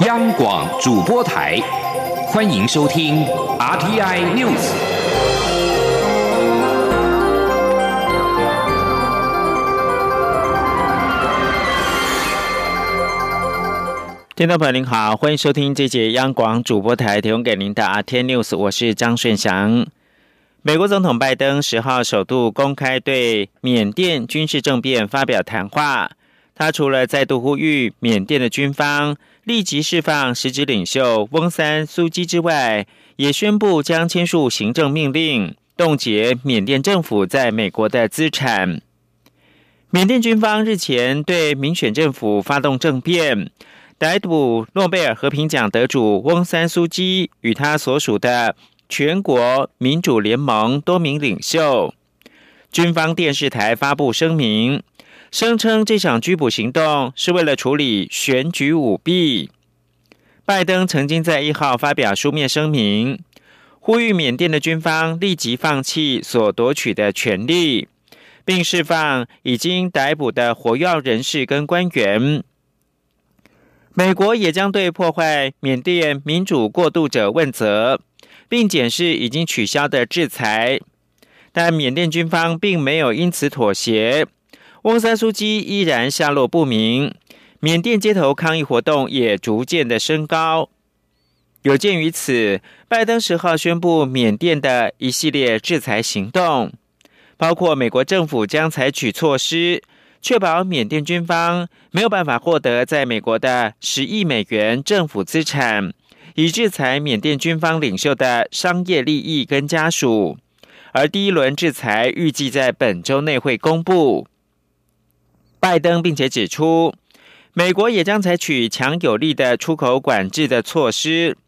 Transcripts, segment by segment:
央广主播台，欢迎收听 RTI News。听众朋友您好，欢迎收听这节央广主播台提供给您的 RTI News，我是张顺祥。美国总统拜登十号首度公开对缅甸军事政变发表谈话。他除了再度呼吁缅甸的军方立即释放实职领袖翁三苏基之外，也宣布将签署行政命令，冻结缅甸政府在美国的资产。缅甸军方日前对民选政府发动政变，逮捕诺贝尔和平奖得主翁三苏基与他所属的。全国民主联盟多名领袖，军方电视台发布声明，声称这场拘捕行动是为了处理选举舞弊。拜登曾经在一号发表书面声明，呼吁缅甸的军方立即放弃所夺取的权利，并释放已经逮捕的活跃人士跟官员。美国也将对破坏缅甸民主过渡者问责。并检视已经取消的制裁，但缅甸军方并没有因此妥协。翁山书记依然下落不明，缅甸街头抗议活动也逐渐的升高。有鉴于此，拜登十号宣布缅甸的一系列制裁行动，包括美国政府将采取措施，确保缅甸军方没有办法获得在美国的十亿美元政府资产。以制裁缅甸军方领袖的商业利益跟家属，而第一轮制裁预计在本周内会公布。拜登并且指出，美国也将采取强有力的出口管制的措施，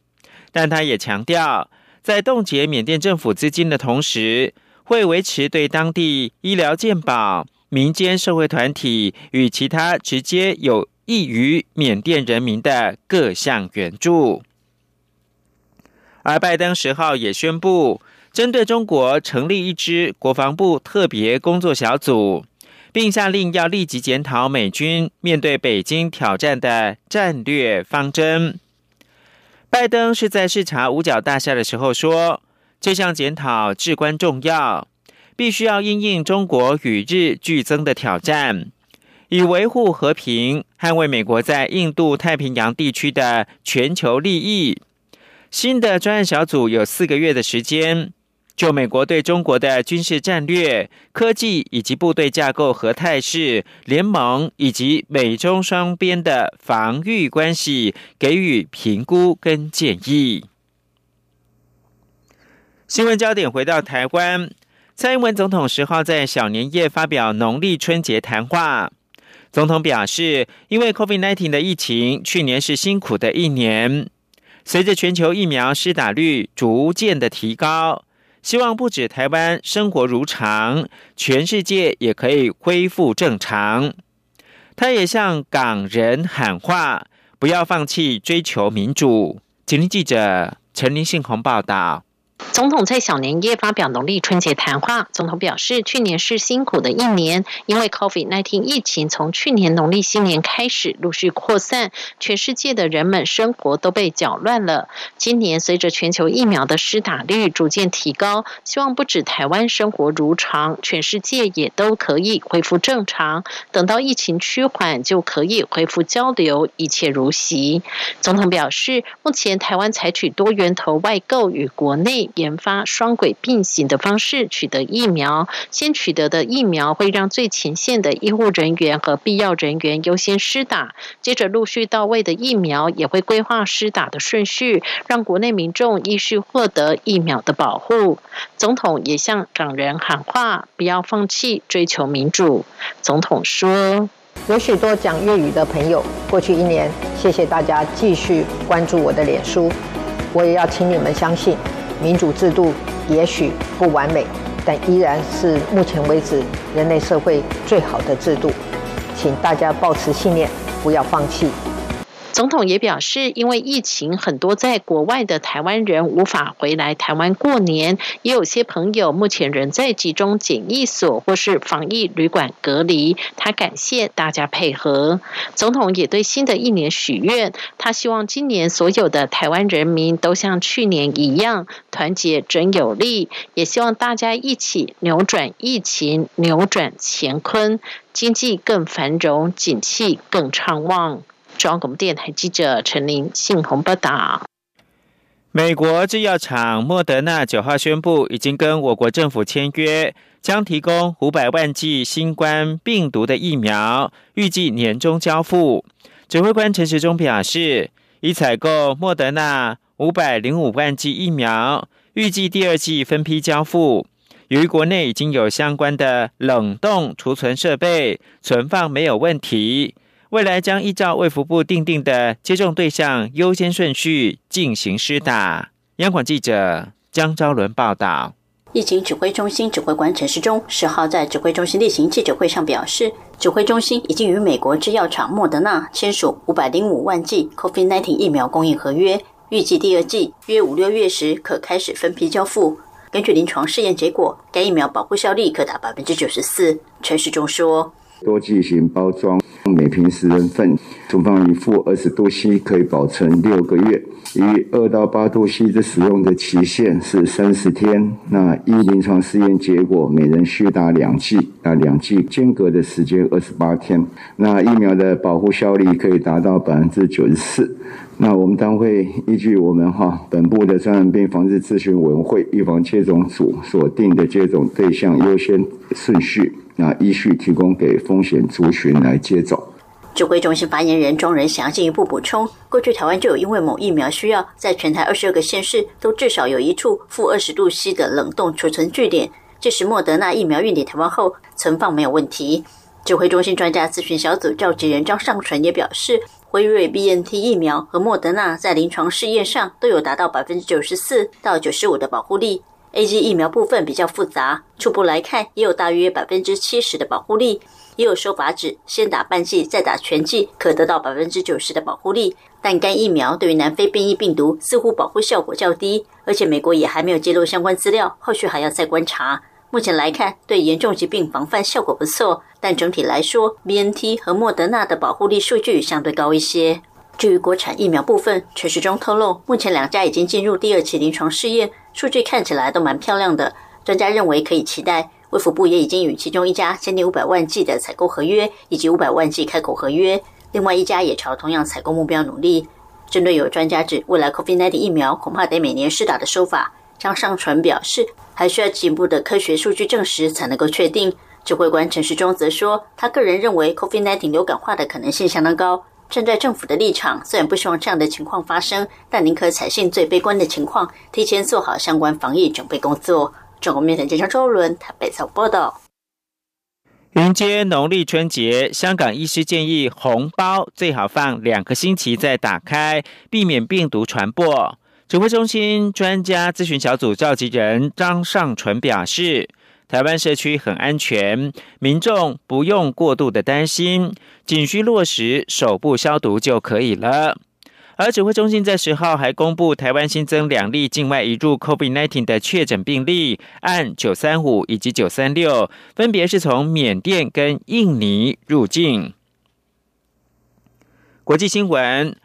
但他也强调，在冻结缅甸政府资金的同时，会维持对当地医疗健保、民间社会团体与其他直接有益于缅甸人民的各项援助。而拜登十号也宣布，针对中国成立一支国防部特别工作小组，并下令要立即检讨美军面对北京挑战的战略方针。拜登是在视察五角大厦的时候说，这项检讨至关重要，必须要应应中国与日俱增的挑战，以维护和平，捍卫美国在印度太平洋地区的全球利益。新的专案小组有四个月的时间，就美国对中国的军事战略、科技以及部队架构和态势、联盟以及美中双边的防御关系给予评估跟建议。新闻焦点回到台湾，蔡英文总统十号在小年夜发表农历春节谈话，总统表示，因为 COVID-19 的疫情，去年是辛苦的一年。随着全球疫苗施打率逐渐的提高，希望不止台湾生活如常，全世界也可以恢复正常。他也向港人喊话，不要放弃追求民主。吉林记者陈林信宏报道。总统在小年夜发表农历春节谈话。总统表示，去年是辛苦的一年，因为 COVID-19 疫情从去年农历新年开始陆续扩散，全世界的人们生活都被搅乱了。今年随着全球疫苗的施打率逐渐提高，希望不止台湾生活如常，全世界也都可以恢复正常。等到疫情趋缓，就可以恢复交流，一切如昔。总统表示，目前台湾采取多源头外购与国内研发双轨并行的方式取得疫苗，先取得的疫苗会让最前线的医护人员和必要人员优先施打，接着陆续到位的疫苗也会规划施打的顺序，让国内民众依序获得疫苗的保护。总统也向港人喊话，不要放弃追求民主。总统说：“有许多讲粤语的朋友，过去一年，谢谢大家继续关注我的脸书，我也要请你们相信。”民主制度也许不完美，但依然是目前为止人类社会最好的制度。请大家保持信念，不要放弃。总统也表示，因为疫情，很多在国外的台湾人无法回来台湾过年，也有些朋友目前仍在集中检疫所或是防疫旅馆隔离。他感谢大家配合。总统也对新的一年许愿，他希望今年所有的台湾人民都像去年一样团结真有力，也希望大家一起扭转疫情，扭转乾坤，经济更繁荣，景气更畅旺。中央广播电台记者陈琳信鸿报道。美国制药厂莫德纳九号宣布，已经跟我国政府签约，将提供五百万剂新冠病毒的疫苗，预计年中交付。指挥官陈时中表示，已采购莫德纳五百零五万剂疫苗，预计第二季分批交付。由于国内已经有相关的冷冻储存设备，存放没有问题。未来将依照卫福部定定的接种对象优先顺序进行施打。央广记者江昭伦报道。疫情指挥中心指挥官陈时中十号在指挥中心例行记者会上表示，指挥中心已经与美国制药厂莫德纳签署五百零五万剂 COVID-19 疫苗供应合约，预计第二季约五六月时可开始分批交付。根据临床试验结果，该疫苗保护效力可达百分之九十四。陈时中说。多剂型包装，每瓶十人份，存放于负二十度 C，可以保存六个月。以二到八度 C 的使用的期限是三十天。那一临床试验结果，每人需打两剂，那两剂间隔的时间二十八天。那疫苗的保护效力可以达到百分之九十四。那我们将会依据我们哈本部的传染病防治咨询委员会预防接种组所定的接种对象优先顺序。那依序提供给风险族群来接种。指挥中心发言人庄仁祥进一步补充：，过去台湾就有因为某疫苗需要，在全台二十二个县市都至少有一处负二十度 C 的冷冻储存据点。届时莫德纳疫苗运抵台湾后，存放没有问题。指挥中心专家咨询小组召集人张尚纯也表示，辉瑞 BNT 疫苗和莫德纳在临床试验上都有达到百分之九十四到九十五的保护力。A G 疫苗部分比较复杂，初步来看也有大约百分之七十的保护力，也有说法指先打半剂再打全剂可得到百分之九十的保护力。但该疫苗对于南非变异病毒似乎保护效果较低，而且美国也还没有揭露相关资料，后续还要再观察。目前来看，对严重疾病防范效果不错，但整体来说，B N T 和莫德纳的保护力数据相对高一些。至于国产疫苗部分，陈时中透露，目前两家已经进入第二期临床试验，数据看起来都蛮漂亮的。专家认为可以期待。卫福部也已经与其中一家签订五百万剂的采购合约，以及五百万剂开口合约。另外一家也朝同样采购目标努力。针对有专家指未来 COVID-19 疫苗恐怕得每年施打的说法，张尚纯表示，还需要进一步的科学数据证实才能够确定。指挥官陈时中则说，他个人认为 COVID-19 流感化的可能性相当高。站在政府的立场，虽然不希望这样的情况发生，但宁可采信最悲观的情况，提前做好相关防疫准备工作。中国面体记者周伦台北早报道。迎接农历春节，香港医师建议红包最好放两个星期再打开，避免病毒传播。指挥中心专家咨询小组召集人张尚纯表示。台湾社区很安全，民众不用过度的担心，仅需落实手部消毒就可以了。而指挥中心在十号还公布，台湾新增两例境外移入 COVID-19 的确诊病例，按九三五以及九三六，分别是从缅甸跟印尼入境。国际新闻。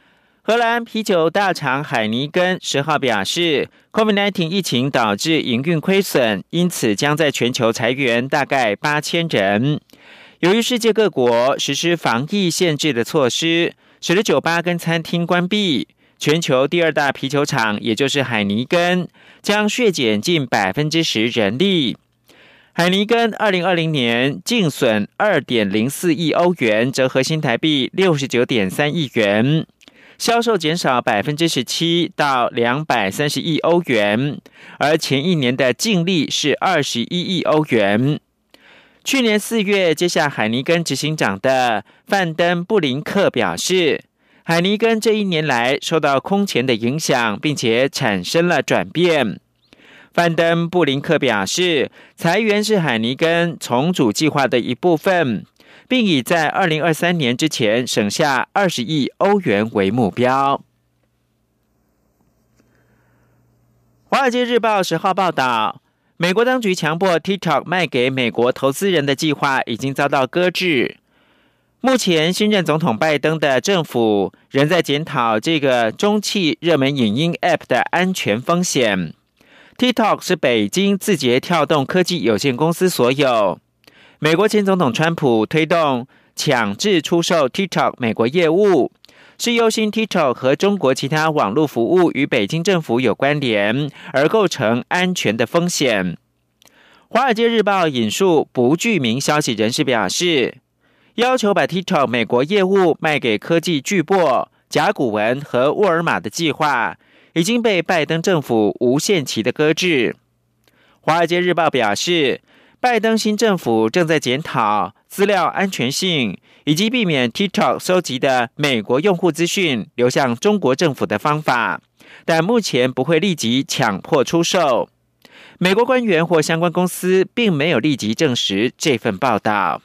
荷兰啤酒大厂海尼根十号表示，COVID-19 疫情导致营运亏损，因此将在全球裁员大概八千人。由于世界各国实施防疫限制的措施，使得酒吧跟餐厅关闭，全球第二大啤酒厂，也就是海尼根，将削减近百分之十人力。海尼根二零二零年净损二点零四亿欧元，折合新台币六十九点三亿元。销售减少百分之十七到两百三十亿欧元，而前一年的净利是二十一亿欧元。去年四月接下海尼根执行长的范登布林克表示，海尼根这一年来受到空前的影响，并且产生了转变。范登布林克表示，裁员是海尼根重组计划的一部分。并以在二零二三年之前省下二十亿欧元为目标。《华尔街日报》十号报道，美国当局强迫 TikTok 卖给美国投资人的计划已经遭到搁置。目前，新任总统拜登的政府仍在检讨这个中汽热门影音 App 的安全风险。TikTok 是北京字节跳动科技有限公司所有。美国前总统川普推动强制出售 TikTok 美国业务。是忧心 TikTok 和中国其他网络服务与北京政府有关联，而构成安全的风险。华尔街日报引述不具名消息人士表示，要求把 TikTok 美国业务卖给科技巨擘甲骨文和沃尔玛的计划，已经被拜登政府无限期的搁置。华尔街日报表示。拜登新政府正在检讨资料安全性，以及避免 TikTok 收集的美国用户资讯流向中国政府的方法，但目前不会立即强迫出售。美国官员或相关公司并没有立即证实这份报道。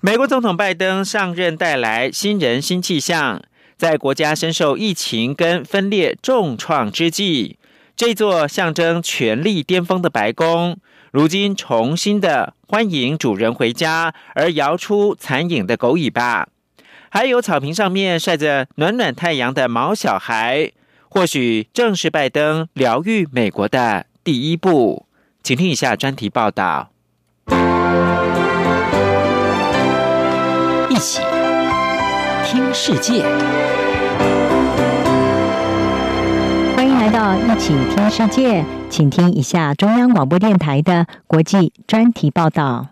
美国总统拜登上任带来新人新气象，在国家深受疫情跟分裂重创之际。这座象征权力巅峰的白宫，如今重新的欢迎主人回家，而摇出残影的狗尾巴，还有草坪上面晒着暖暖太阳的毛小孩，或许正是拜登疗愈美国的第一步。请听一下专题报道。一起听世界。到一起听世界，请听一下中央广播电台的国际专题报道。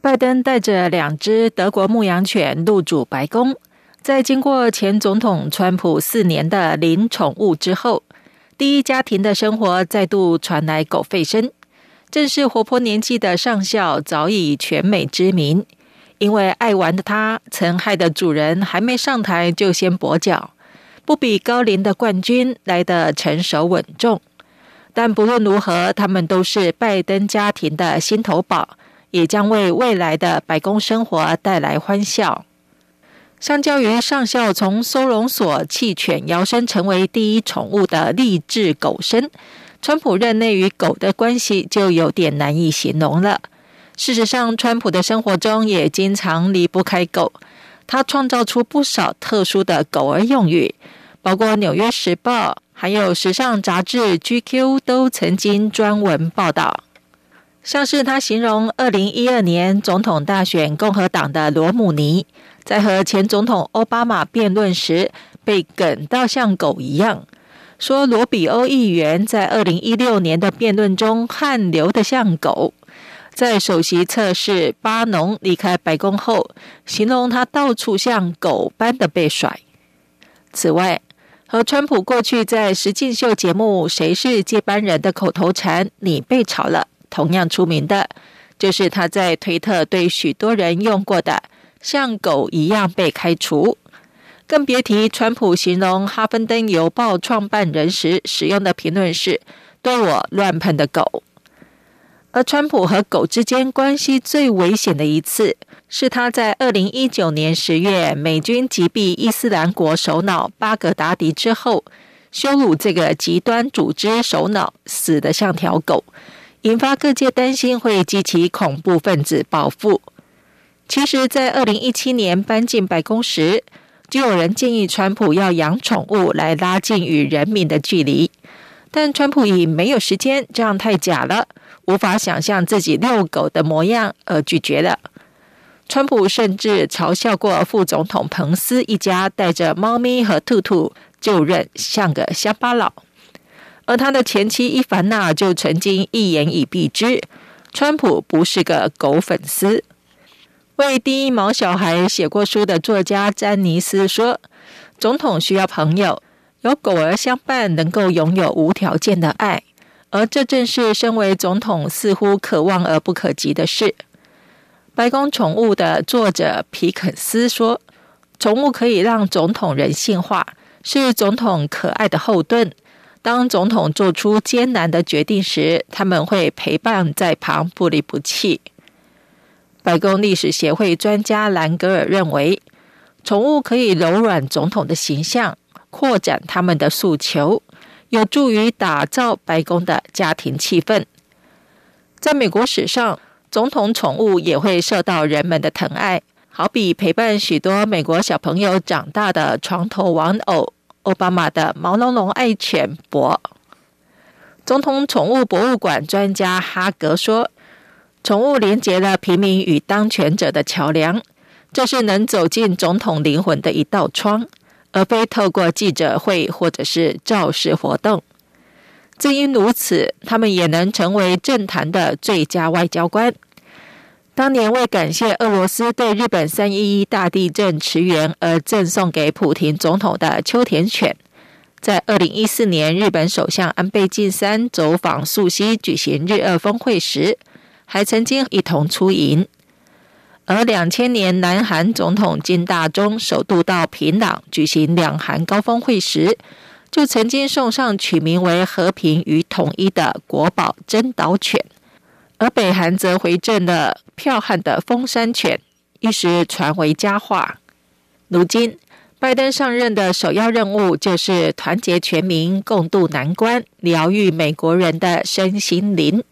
拜登带着两只德国牧羊犬入主白宫，在经过前总统川普四年的领宠物之后，第一家庭的生活再度传来狗吠声。正是活泼年纪的上校早已全美知名，因为爱玩的他，曾害得主人还没上台就先跛脚。不比高龄的冠军来的成熟稳重，但不论如何，他们都是拜登家庭的心头宝，也将为未来的白宫生活带来欢笑。相较于上校从收容所弃犬摇身成为第一宠物的励志狗生，川普任内与狗的关系就有点难以形容了。事实上，川普的生活中也经常离不开狗，他创造出不少特殊的狗儿用语。包括《纽约时报》还有时尚杂志《GQ》都曾经专文报道，像是他形容二零一二年总统大选共和党的罗姆尼在和前总统奥巴马辩论时被梗到像狗一样，说罗比欧议员在二零一六年的辩论中汗流的像狗，在首席测试巴农离开白宫后，形容他到处像狗般的被甩。此外，和川普过去在实境秀节目《谁是接班人》的口头禅“你被炒了”同样出名的，就是他在推特对许多人用过的“像狗一样被开除”，更别提川普形容《哈芬登邮报》创办人时使用的评论是“对我乱喷的狗”。而川普和狗之间关系最危险的一次。是他在二零一九年十月美军击毙伊斯兰国首脑巴格达迪之后，羞辱这个极端组织首脑，死得像条狗，引发各界担心会激起恐怖分子报复。其实，在二零一七年搬进白宫时，就有人建议川普要养宠物来拉近与人民的距离，但川普以没有时间，这样太假了，无法想象自己遛狗的模样而拒绝了。川普甚至嘲笑过副总统彭斯一家带着猫咪和兔兔就任，像个乡巴佬。而他的前妻伊凡娜就曾经一言以蔽之：川普不是个狗粉丝。为第一毛小孩写过书的作家詹尼斯说：“总统需要朋友，有狗儿相伴，能够拥有无条件的爱，而这正是身为总统似乎可望而不可及的事。”白宫宠物的作者皮肯斯说：“宠物可以让总统人性化，是总统可爱的后盾。当总统做出艰难的决定时，他们会陪伴在旁，不离不弃。白宫历史协会专家兰格尔认为，宠物可以柔软总统的形象，扩展他们的诉求，有助于打造白宫的家庭气氛。在美国史上，总统宠物也会受到人们的疼爱，好比陪伴许多美国小朋友长大的床头玩偶。奥巴马的毛茸茸爱犬博，总统宠物博物馆专家哈格说：“宠物连接了平民与当权者的桥梁，这是能走进总统灵魂的一道窗，而非透过记者会或者是造势活动。正因如此，他们也能成为政坛的最佳外交官。”当年为感谢俄罗斯对日本三一一大地震驰援而赠送给普廷总统的秋田犬，在二零一四年日本首相安倍晋三走访素西举行日俄峰会时，还曾经一同出营。而两千年南韩总统金大中首度到平壤举行两韩高峰会时，就曾经送上取名为“和平与统一”的国宝真岛犬。而北韩则回赠了剽悍的风山犬，一时传为佳话。如今，拜登上任的首要任务就是团结全民，共度难关，疗愈美国人的身心灵。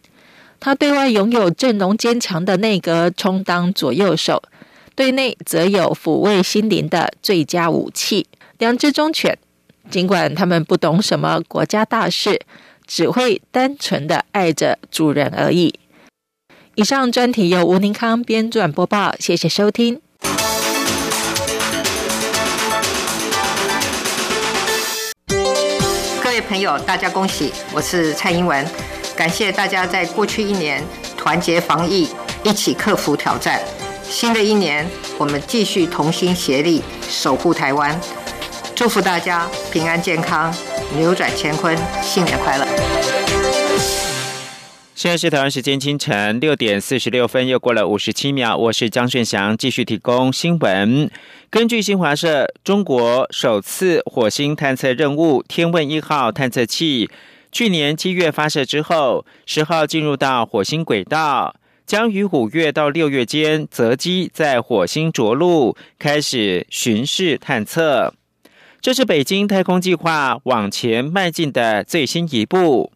他对外拥有阵容坚强的内阁充当左右手，对内则有抚慰心灵的最佳武器——两只忠犬。尽管他们不懂什么国家大事，只会单纯的爱着主人而已。以上专题由吴宁康编撰播报，谢谢收听。各位朋友，大家恭喜！我是蔡英文，感谢大家在过去一年团结防疫，一起克服挑战。新的一年，我们继续同心协力守护台湾，祝福大家平安健康，扭转乾坤，新年快乐！现在是台湾时间清晨六点四十六分，又过了五十七秒。我是张顺祥，继续提供新闻。根据新华社，中国首次火星探测任务“天问一号”探测器去年七月发射之后，十号进入到火星轨道，将于五月到六月间择机在火星着陆，开始巡视探测。这是北京太空计划往前迈进的最新一步。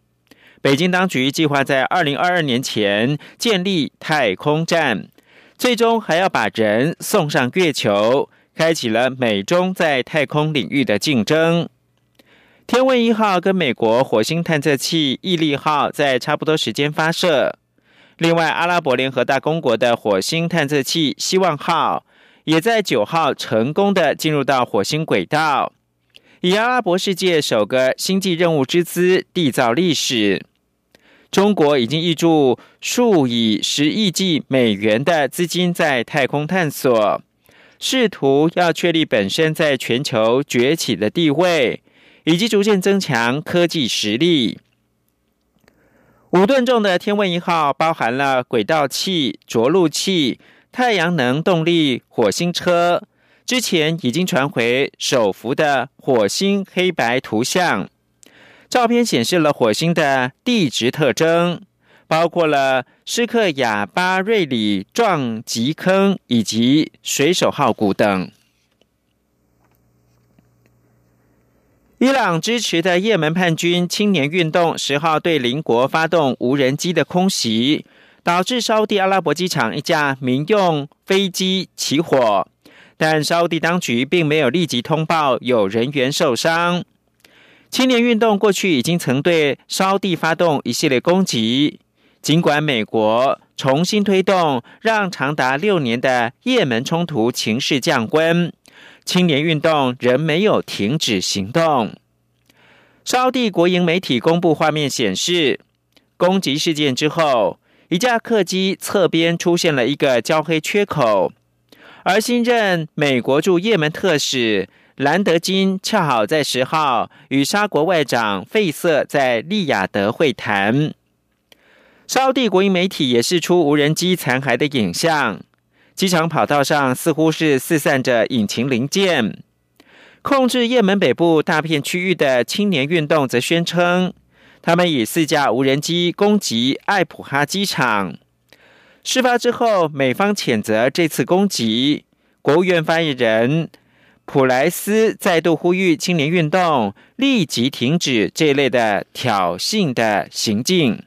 北京当局计划在二零二二年前建立太空站，最终还要把人送上月球，开启了美中在太空领域的竞争。天问一号跟美国火星探测器毅力号在差不多时间发射，另外阿拉伯联合大公国的火星探测器希望号也在九号成功的进入到火星轨道，以阿拉伯世界首个星际任务之姿缔造历史。中国已经挹注数以十亿计美元的资金在太空探索，试图要确立本身在全球崛起的地位，以及逐渐增强科技实力。五吨重的天问一号包含了轨道器、着陆器、太阳能动力火星车，之前已经传回首幅的火星黑白图像。照片显示了火星的地质特征，包括了斯克亚巴瑞里撞击坑以及水手号谷等。伊朗支持的也门叛军青年运动十号对邻国发动无人机的空袭，导致沙地阿拉伯机场一架民用飞机起火，但沙地当局并没有立即通报有人员受伤。青年运动过去已经曾对沙地发动一系列攻击，尽管美国重新推动让长达六年的也门冲突情势降温，青年运动仍没有停止行动。沙地国营媒体公布画面显示，攻击事件之后，一架客机侧边出现了一个焦黑缺口，而新任美国驻也门特使。兰德金恰好在十号与沙国外长费瑟在利雅得会谈。沙地国营媒体也释出无人机残骸的影像，机场跑道上似乎是四散着引擎零件。控制也门北部大片区域的青年运动则宣称，他们以四架无人机攻击艾普哈机场。事发之后，美方谴责这次攻击。国务院发言人普莱斯再度呼吁青年运动立即停止这类的挑衅的行径。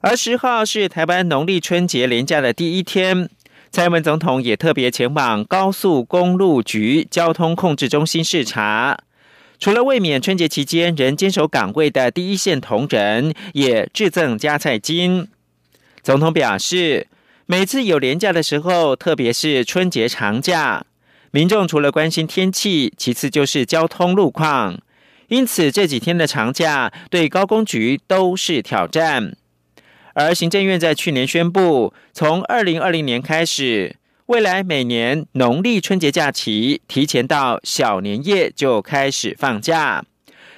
而十号是台湾农历春节连假的第一天，蔡英文总统也特别前往高速公路局交通控制中心视察。除了卫冕春节期间仍坚守岗位的第一线同仁，也致赠加菜金。总统表示，每次有连假的时候，特别是春节长假，民众除了关心天气，其次就是交通路况。因此这几天的长假对高工局都是挑战。而行政院在去年宣布，从二零二零年开始。未来每年农历春节假期提前到小年夜就开始放假。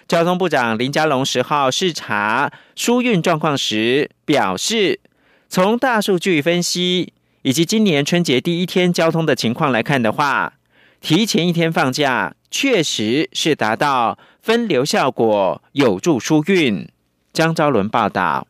交通部长林佳龙十号视察疏运状况时表示，从大数据分析以及今年春节第一天交通的情况来看的话，提前一天放假确实是达到分流效果，有助疏运。张昭伦报道。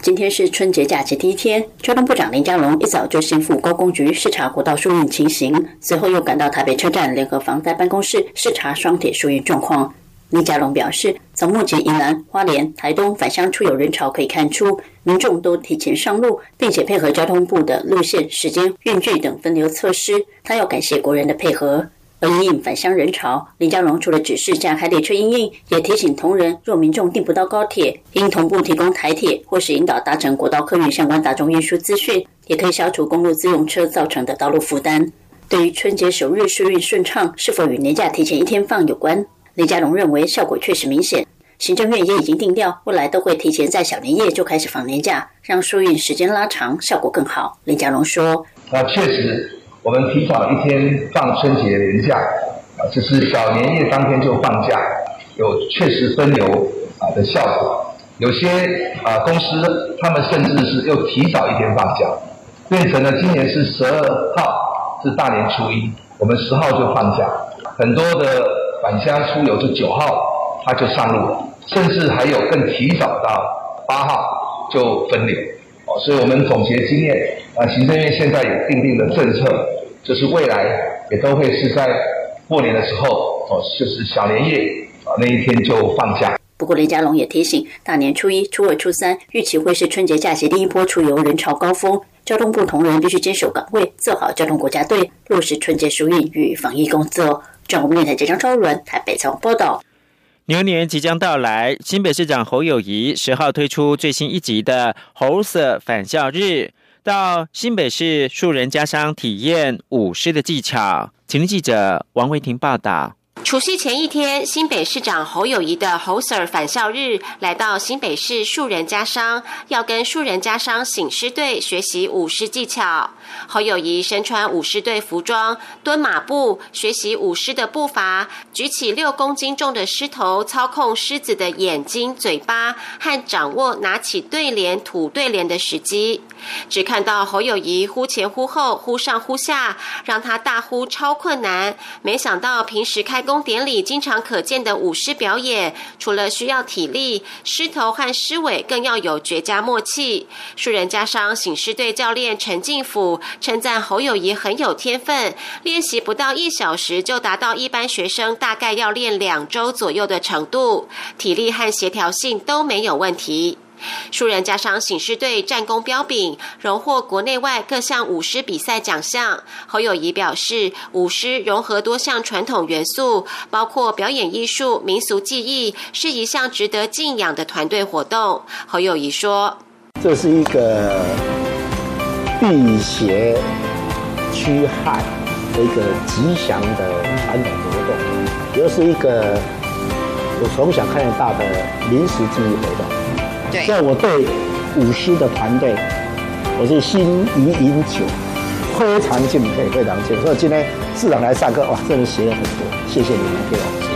今天是春节假期第一天，交通部长林佳龙一早就先赴高工局视察国道疏运情形，随后又赶到台北车站联合防灾办公室视察双铁疏运状况。林佳龙表示，从目前宜兰、花莲、台东返乡出游人潮可以看出，民众都提前上路，并且配合交通部的路线、时间、运距等分流措施。他要感谢国人的配合。而因应返乡人潮，林佳龙除了指示加开列车应应，也提醒同仁，若民众订不到高铁，应同步提供台铁或是引导搭乘国道客运相关大众运输资讯，也可以消除公路自用车造成的道路负担。对于春节首日疏运顺畅，是否与年假提前一天放有关？李佳龙认为效果确实明显，行政院也已经定调，未来都会提前在小年夜就开始放年假，让疏运时间拉长，效果更好。李佳龙说：“那确实。”我们提早一天放春节年假，啊，就是小年夜当天就放假，有确实分流啊的效果。有些啊公司他们甚至是又提早一天放假，变成了今年是十二号是大年初一，我们十号就放假，很多的返乡出游就九号他就上路了，甚至还有更提早到八号就分流。哦，所以我们总结经验啊，行政院现在有定定的政策。就是未来也都会是在过年的时候哦，就是小年夜啊那一天就放假。不过雷家龙也提醒，大年初一、初二、初三预期会是春节假期第一波出游人潮高峰，交通部同仁必须坚守岗位，做好交通国家队，落实春节疏运与防疫工作。正午电台这张周伦台北采访报道。牛年即将到来，新北市长侯友谊十号推出最新一集的猴色返校日。到新北市树人家商体验舞狮的技巧，请记者王维婷报道。除夕前一天，新北市长侯友谊的侯 Sir 返校日来到新北市树人家商，要跟树人家商醒狮队学习舞狮技巧。侯友谊身穿舞狮队服装，蹲马步学习舞狮的步伐，举起六公斤重的狮头，操控狮子的眼睛、嘴巴，和掌握拿起对联、吐对联的时机。只看到侯友谊忽前忽后、忽上忽下，让他大呼超困难。没想到平时开工典礼经常可见的舞狮表演，除了需要体力，狮头和狮尾更要有绝佳默契。树人加上醒狮队教练陈进甫称赞侯友谊很有天分，练习不到一小时就达到一般学生大概要练两周左右的程度，体力和协调性都没有问题。数人加上醒狮队战功彪炳，荣获国内外各项舞狮比赛奖项。侯友谊表示，舞狮融合多项传统元素，包括表演艺术、民俗技艺，是一项值得敬仰的团队活动。侯友谊说：“这是一个辟邪驱害的一个吉祥的传统活动，又是一个我从小看到大的临时记忆活动。”所以我对舞狮的团队，我是心仪已久，非常敬佩，非常敬佩。所以今天市长来上课，哇，真的学了很多，谢谢你们给我。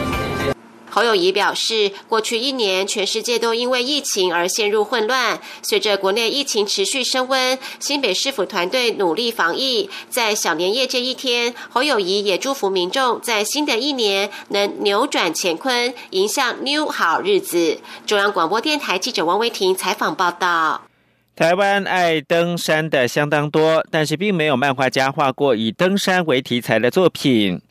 侯友谊表示，过去一年，全世界都因为疫情而陷入混乱。随着国内疫情持续升温，新北市府团队努力防疫。在小年夜这一天，侯友谊也祝福民众在新的一年能扭转乾坤，迎向 new 好日子。中央广播电台记者王维婷采访报道。台湾爱登山的相当多，但是并没有漫画家画过以登山为题材的作品。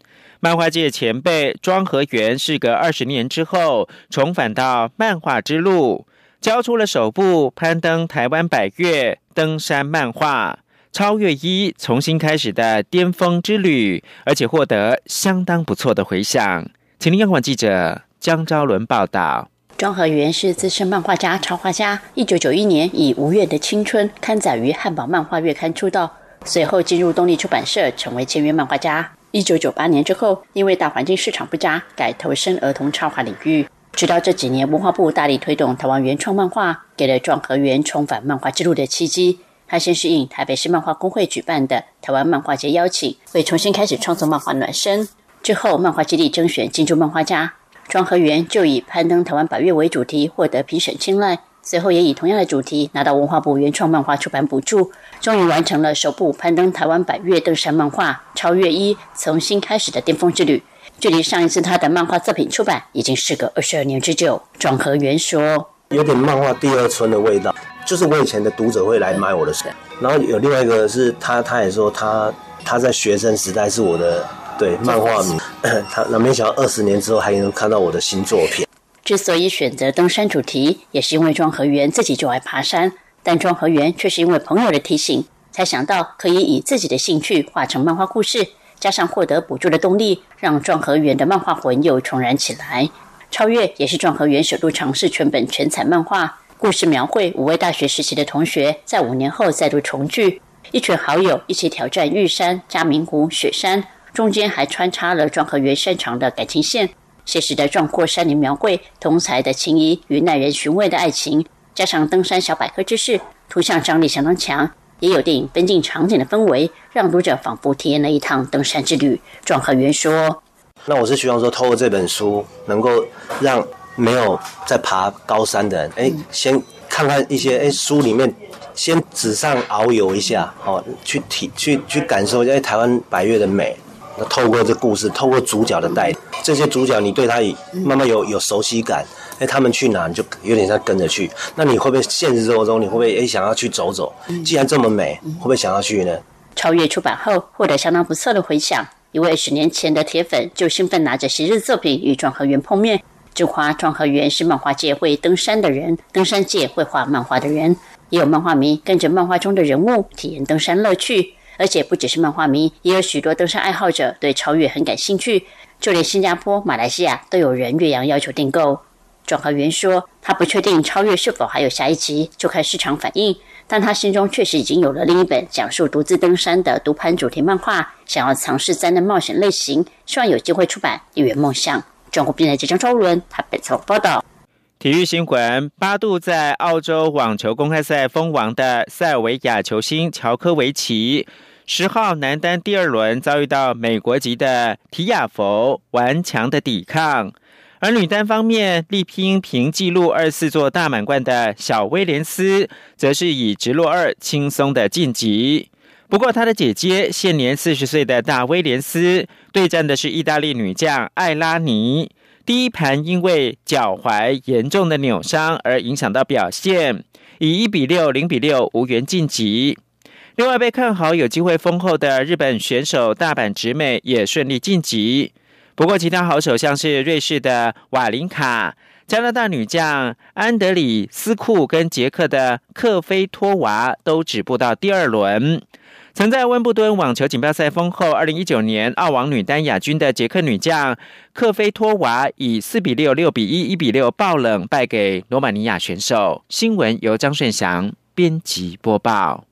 漫画界前辈庄和元，事隔二十年之后，重返到漫画之路，交出了首部攀登台湾百越登山漫画《超越一》，重新开始的巅峰之旅，而且获得相当不错的回响。请听央广记者江昭伦报道。庄和元是资深漫画家、插画家，一九九一年以《无月的青春》刊载于汉堡漫画月刊出道，随后进入东立出版社，成为签约漫画家。一九九八年之后，因为大环境市场不佳，改投身儿童插画领域。直到这几年，文化部大力推动台湾原创漫画，给了庄和元重返漫画之路的契机。他先是应台北市漫画工会举办的台湾漫画节邀请，为重新开始创作漫画暖身。之后，漫画基地征选金珠漫画家，庄和元就以攀登台湾百越为主题，获得评审青睐。随后也以同样的主题拿到文化部原创漫画出版补助，终于完成了首部攀登台湾百越登山漫画《超越一》，从新开始的巅峰之旅。距离上一次他的漫画作品出版已经事隔二十二年之久。庄和元说：“有点漫画第二春的味道，就是我以前的读者会来买我的书。然后有另外一个是他，他也说他他在学生时代是我的对漫画迷，他那没想到二十年之后还能看到我的新作品。”之所以选择登山主题，也是因为庄和源自己就爱爬山，但庄和源却是因为朋友的提醒，才想到可以以自己的兴趣画成漫画故事，加上获得补助的动力，让庄和源的漫画魂又重燃起来。超越也是庄和源首度尝试全本全彩漫画，故事描绘五位大学时期的同学在五年后再度重聚，一群好友一起挑战玉山、嘉明湖、雪山，中间还穿插了庄和源擅长的感情线。写实的壮阔山林描绘，同才的情谊与耐人寻味的爱情，加上登山小百科知识，图像张力相当强，也有电影分镜场景的氛围，让读者仿佛体验了一趟登山之旅。壮和元说：“那我是希望说，透过这本书，能够让没有在爬高山的人，哎，先看看一些哎书里面，先纸上遨游一下，哦，去体去去感受一下台湾百越的美。”透过这故事，透过主角的带，这些主角你对他慢慢有有熟悉感，哎，他们去哪你就有点像跟着去。那你会不会现实生活中你会不会哎想要去走走？既然这么美，会不会想要去呢？超越出版后获得相当不错的回响，一位十年前的铁粉就兴奋拿着昔日作品与庄和源碰面，就夸庄和源是漫画界会登山的人，登山界会画漫画的人。也有漫画迷跟着漫画中的人物体验登山乐趣。而且不只是漫画迷，也有许多登山爱好者对超越很感兴趣。就连新加坡、马来西亚都有人岳阳要求订购。庄和元说，他不确定超越是否还有下一集，就看市场反应。但他心中确实已经有了另一本讲述独自登山的独攀主题漫画，想要尝试灾难冒险类型，希望有机会出版一圆梦想。中国电台记者周伦台北采访报道。体育新闻：八度在澳洲网球公开赛封王的塞尔维亚球星乔科维奇。十号男单第二轮遭遇到美国籍的提亚佛顽强的抵抗，而女单方面力拼平纪录二四座大满贯的小威廉斯，则是以直落二轻松的晋级。不过，她的姐姐现年四十岁的大威廉斯对战的是意大利女将艾拉尼，第一盘因为脚踝严重的扭伤而影响到表现，以一比六、零比六无缘晋级。另外被看好有机会封后的日本选手大阪直美也顺利晋级，不过其他好手像是瑞士的瓦林卡、加拿大女将安德里斯库跟捷克的克菲托娃都止步到第二轮。曾在温布顿网球锦标赛封后，二零一九年澳网女单亚军的捷克女将克菲托娃以四比六、六比一、一比六爆冷败给罗马尼亚选手。新闻由张顺祥编辑播报。